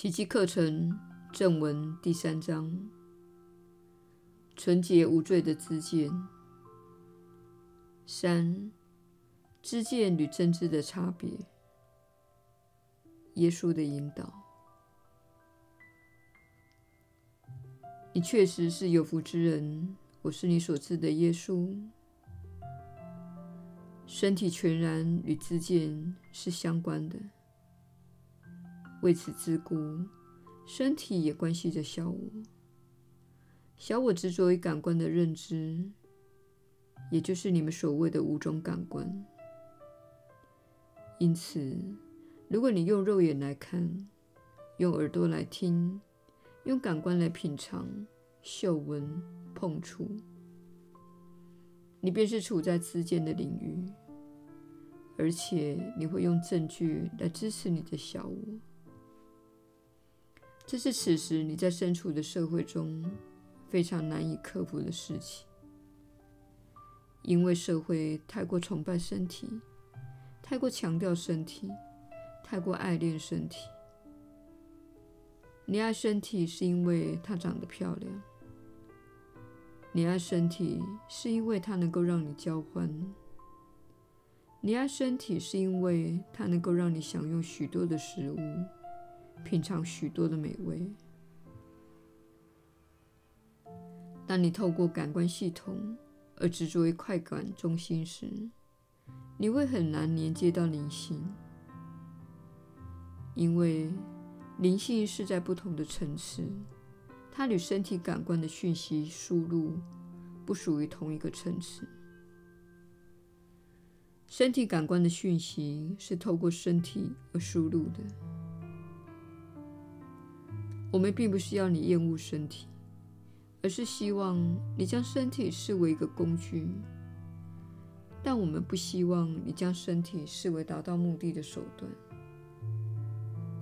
奇迹课程正文第三章：纯洁无罪的知见。三、知见与真知的差别。耶稣的引导。你确实是有福之人。我是你所知的耶稣。身体全然与知见是相关的。为此之故，身体也关系着小我。小我执着于感官的认知，也就是你们所谓的五种感官。因此，如果你用肉眼来看，用耳朵来听，用感官来品尝、嗅闻、碰触，你便是处在知见的领域，而且你会用证据来支持你的小我。这是此时你在身处的社会中非常难以克服的事情，因为社会太过崇拜身体，太过强调身体，太过爱恋身体。你爱身体是因为它长得漂亮，你爱身体是因为它能够让你交欢，你爱身体是因为它能够让你享用许多的食物。品尝许多的美味。当你透过感官系统而执着于快感中心时，你会很难连接到灵性，因为灵性是在不同的层次，它与身体感官的讯息输入不属于同一个层次。身体感官的讯息是透过身体而输入的。我们并不是要你厌恶身体，而是希望你将身体视为一个工具。但我们不希望你将身体视为达到目的的手段，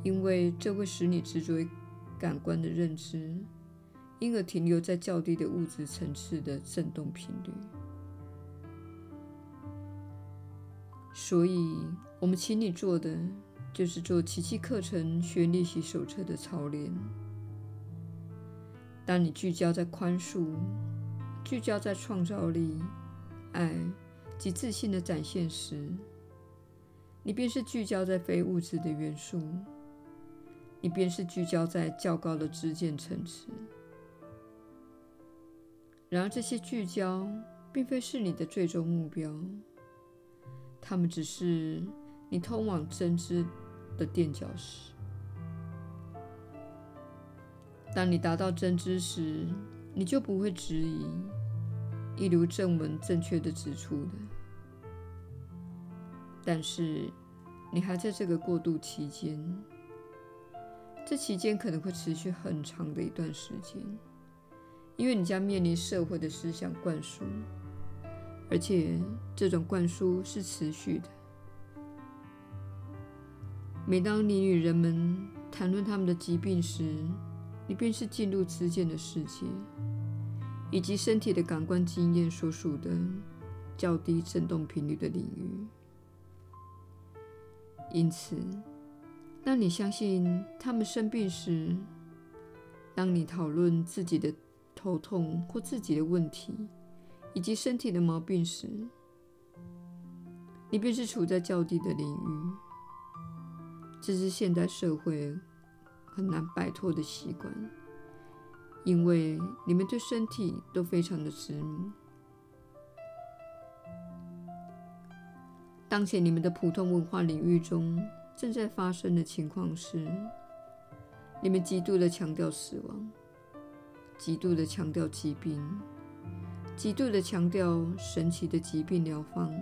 因为这会使你执着于感官的认知，因而停留在较低的物质层次的振动频率。所以，我们请你做的。就是做奇迹课程学练习手册的操练。当你聚焦在宽恕、聚焦在创造力、爱及自信的展现时，你便是聚焦在非物质的元素，你便是聚焦在较高的知见层次。然而，这些聚焦并非是你的最终目标，它们只是你通往真知的垫脚石。当你达到真知时，你就不会质疑，一如正文正确的指出的。但是，你还在这个过渡期间，这期间可能会持续很长的一段时间，因为你将面临社会的思想灌输，而且这种灌输是持续的。每当你与人们谈论他们的疾病时，你便是进入知见的世界，以及身体的感官经验所属的较低振动频率的领域。因此，当你相信他们生病时，当你讨论自己的头痛或自己的问题，以及身体的毛病时，你便是处在较低的领域。这是现代社会很难摆脱的习惯，因为你们对身体都非常的执迷。当前你们的普通文化领域中正在发生的情况是，你们极度的强调死亡，极度的强调疾病，极度的强调神奇的疾病疗方。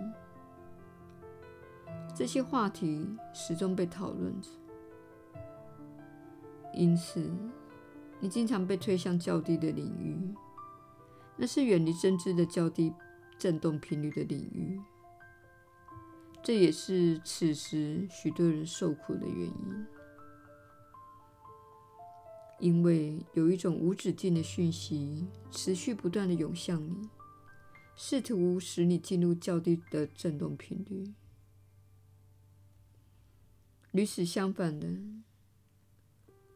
这些话题始终被讨论着，因此你经常被推向较低的领域，那是远离真知的较低振动频率的领域。这也是此时许多人受苦的原因，因为有一种无止境的讯息持续不断地涌向你，试图使你进入较低的振动频率。与此相反的，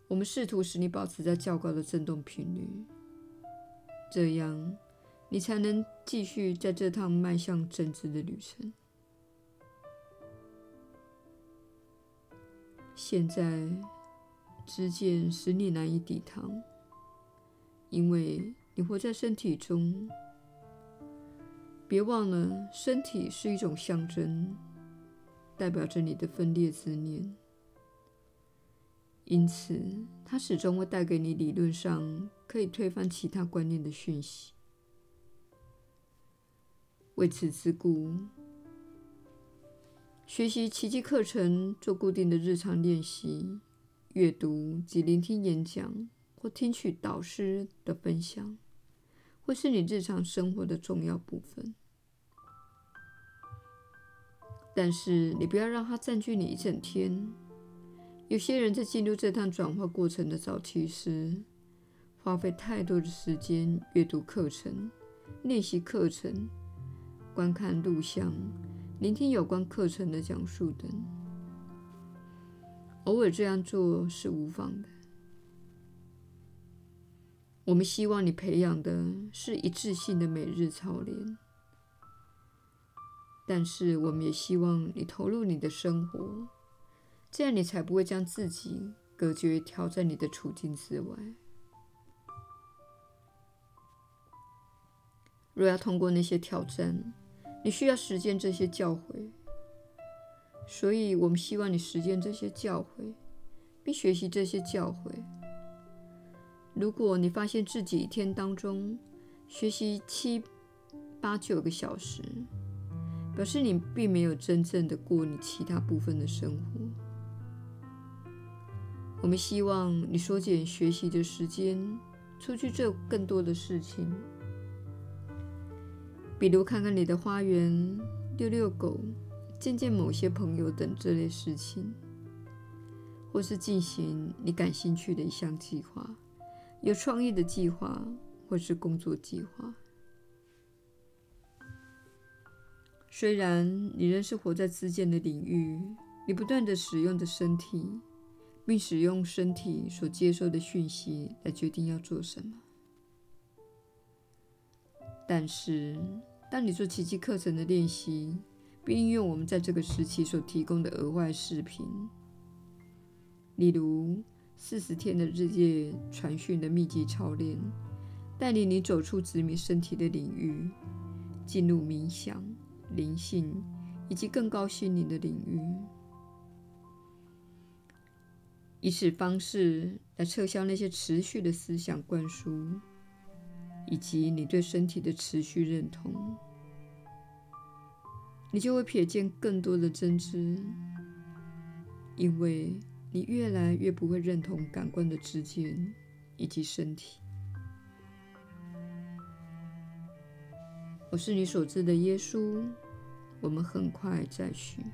我们试图使你保持在较高的振动频率，这样你才能继续在这趟迈向真知的旅程。现在，知见使你难以抵抗，因为你活在身体中。别忘了，身体是一种象征，代表着你的分裂之念。因此，它始终会带给你理论上可以推翻其他观念的讯息。为此之故，学习奇迹课程，做固定的日常练习，阅读及聆听演讲或听取导师的分享，会是你日常生活的重要部分。但是，你不要让它占据你一整天。有些人在进入这趟转化过程的早期时，花费太多的时间阅读课程、练习课程、观看录像、聆听有关课程的讲述等。偶尔这样做是无妨的。我们希望你培养的是一致性的每日操练，但是我们也希望你投入你的生活。这样，你才不会将自己隔绝、挑战你的处境之外。若要通过那些挑战，你需要实践这些教诲。所以，我们希望你实践这些教诲，并学习这些教诲。如果你发现自己一天当中学习七、八、九个小时，表示你并没有真正的过你其他部分的生活。我们希望你缩减学习的时间，出去做更多的事情，比如看看你的花园、遛遛狗、见见某些朋友等这类事情，或是进行你感兴趣的一项计划，有创意的计划，或是工作计划。虽然你仍是活在自见的领域，你不断地使用着身体。并使用身体所接收的讯息来决定要做什么。但是，当你做奇迹课程的练习，并应用我们在这个时期所提供的额外视频，例如四十天的日夜传讯的密集操练，带领你走出执迷身体的领域，进入冥想、灵性以及更高心灵的领域。以此方式来撤销那些持续的思想灌输，以及你对身体的持续认同，你就会瞥见更多的真知，因为你越来越不会认同感官的知见以及身体。我是你所知的耶稣，我们很快再续。